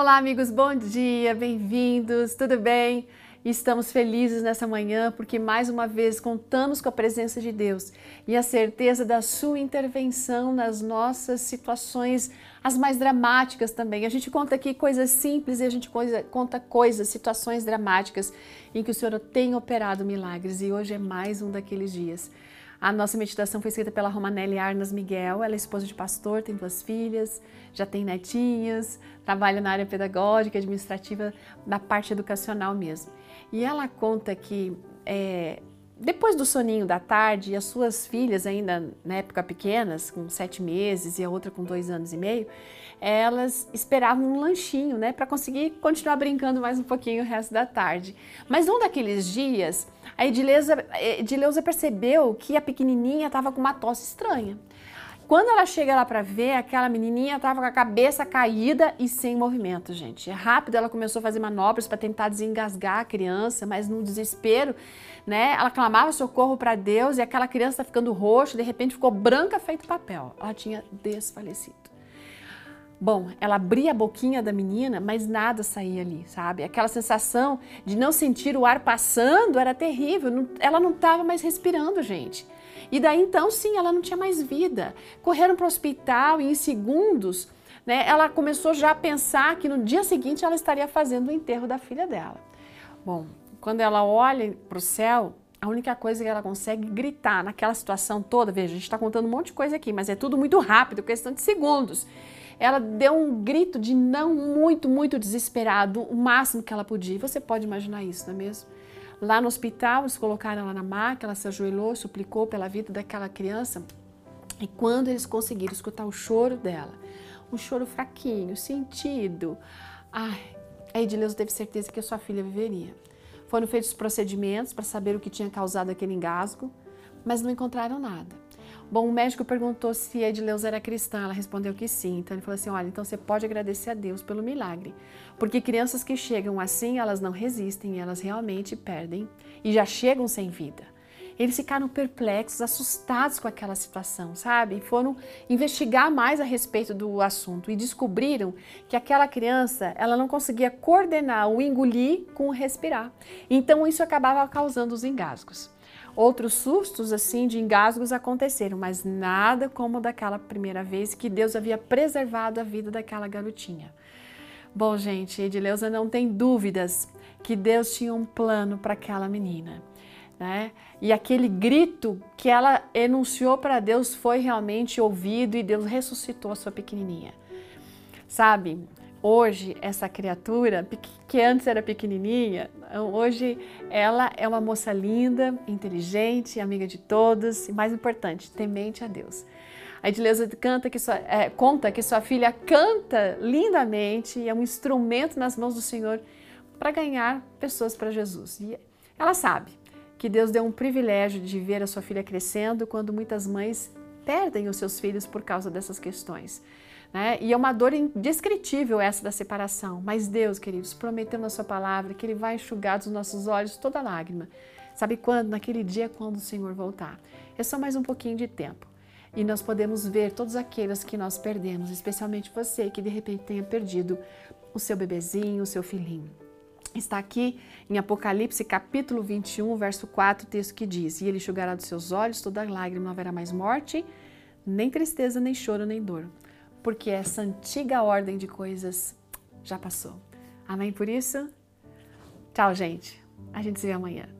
Olá, amigos, bom dia, bem-vindos, tudo bem? Estamos felizes nessa manhã porque mais uma vez contamos com a presença de Deus e a certeza da sua intervenção nas nossas situações, as mais dramáticas também. A gente conta aqui coisas simples e a gente conta coisas, situações dramáticas em que o Senhor tem operado milagres e hoje é mais um daqueles dias. A nossa meditação foi escrita pela Romanelli Arnas Miguel. Ela é esposa de pastor, tem duas filhas, já tem netinhas, trabalha na área pedagógica, administrativa, na parte educacional mesmo. E ela conta que é, depois do soninho da tarde, as suas filhas, ainda na época pequenas, com sete meses e a outra com dois anos e meio, elas esperavam um lanchinho, né, para conseguir continuar brincando mais um pouquinho o resto da tarde. Mas num daqueles dias, a Edileuza, Edileuza percebeu que a pequenininha estava com uma tosse estranha. Quando ela chega lá para ver, aquela menininha estava com a cabeça caída e sem movimento, gente. Rápido ela começou a fazer manobras para tentar desengasgar a criança, mas no desespero, né? Ela clamava socorro para Deus e aquela criança tá ficando roxa, de repente ficou branca feito papel. Ela tinha desfalecido. Bom, ela abria a boquinha da menina, mas nada saía ali, sabe? Aquela sensação de não sentir o ar passando era terrível. Ela não estava mais respirando, gente. E daí então, sim, ela não tinha mais vida. Correram para o hospital e em segundos, né, ela começou já a pensar que no dia seguinte ela estaria fazendo o enterro da filha dela. Bom, quando ela olha para o céu, a única coisa que ela consegue gritar naquela situação toda, veja, a gente está contando um monte de coisa aqui, mas é tudo muito rápido, questão de segundos. Ela deu um grito de não muito, muito desesperado, o máximo que ela podia. Você pode imaginar isso, não é mesmo? Lá no hospital, eles colocaram ela na maca, ela se ajoelhou, suplicou pela vida daquela criança. E quando eles conseguiram escutar o choro dela, um choro fraquinho, sentido, ai, a Edileuza teve certeza que a sua filha viveria. Foram feitos procedimentos para saber o que tinha causado aquele engasgo, mas não encontraram nada. Bom, o médico perguntou se a Edileuza era cristã, ela respondeu que sim. Então ele falou assim: olha, então você pode agradecer a Deus pelo milagre. Porque crianças que chegam assim, elas não resistem, elas realmente perdem e já chegam sem vida. Eles ficaram perplexos, assustados com aquela situação, sabe? E foram investigar mais a respeito do assunto e descobriram que aquela criança, ela não conseguia coordenar o engolir com o respirar. Então isso acabava causando os engasgos. Outros sustos assim de engasgos aconteceram, mas nada como daquela primeira vez que Deus havia preservado a vida daquela garotinha. Bom, gente, Edileuza não tem dúvidas que Deus tinha um plano para aquela menina. Né? E aquele grito que ela enunciou para Deus foi realmente ouvido e Deus ressuscitou a sua pequenininha. Sabe, hoje essa criatura, que antes era pequenininha, hoje ela é uma moça linda, inteligente, amiga de todos e mais importante, temente a Deus. A Edileuza canta que sua, é, conta que sua filha canta lindamente e é um instrumento nas mãos do Senhor para ganhar pessoas para Jesus. E ela sabe que Deus deu um privilégio de ver a sua filha crescendo quando muitas mães perdem os seus filhos por causa dessas questões. Né? E é uma dor indescritível essa da separação. Mas Deus, queridos, prometeu na sua palavra que Ele vai enxugar dos nossos olhos toda lágrima. Sabe quando? Naquele dia quando o Senhor voltar. É só mais um pouquinho de tempo. E nós podemos ver todos aqueles que nós perdemos, especialmente você que de repente tenha perdido o seu bebezinho, o seu filhinho. Está aqui em Apocalipse capítulo 21, verso 4, o texto que diz: E ele enxugará dos seus olhos toda lágrima, não haverá mais morte, nem tristeza, nem choro, nem dor porque essa antiga ordem de coisas já passou. Amém por isso? Tchau, gente. A gente se vê amanhã.